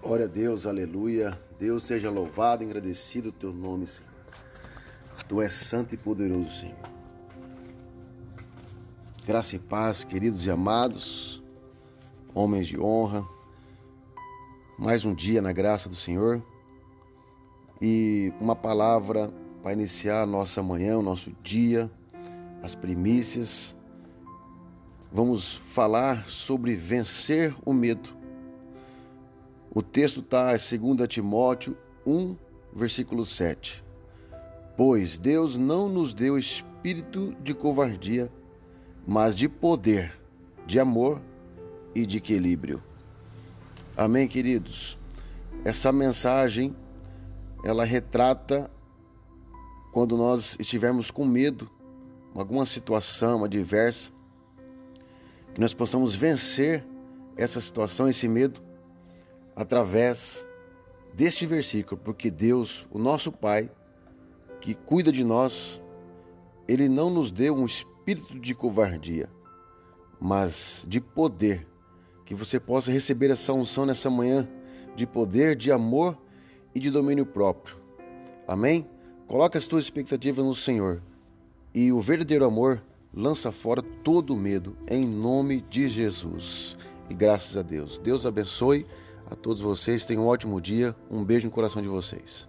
Glória a Deus, aleluia. Deus seja louvado, agradecido o teu nome, Senhor. Tu és santo e poderoso, Senhor. Graça e paz, queridos e amados, homens de honra. Mais um dia na graça do Senhor e uma palavra para iniciar a nossa manhã, o nosso dia, as primícias. Vamos falar sobre vencer o medo. O texto está em 2 Timóteo 1, versículo 7. Pois Deus não nos deu espírito de covardia, mas de poder, de amor e de equilíbrio. Amém, queridos? Essa mensagem ela retrata quando nós estivermos com medo, alguma situação adversa, que nós possamos vencer essa situação, esse medo, através deste versículo, porque Deus, o nosso Pai, que cuida de nós, ele não nos deu um espírito de covardia, mas de poder, que você possa receber essa unção nessa manhã de poder, de amor e de domínio próprio. Amém? Coloca as tuas expectativas no Senhor e o verdadeiro amor lança fora todo o medo em nome de Jesus. E graças a Deus. Deus abençoe a todos vocês. Tenham um ótimo dia. Um beijo no coração de vocês.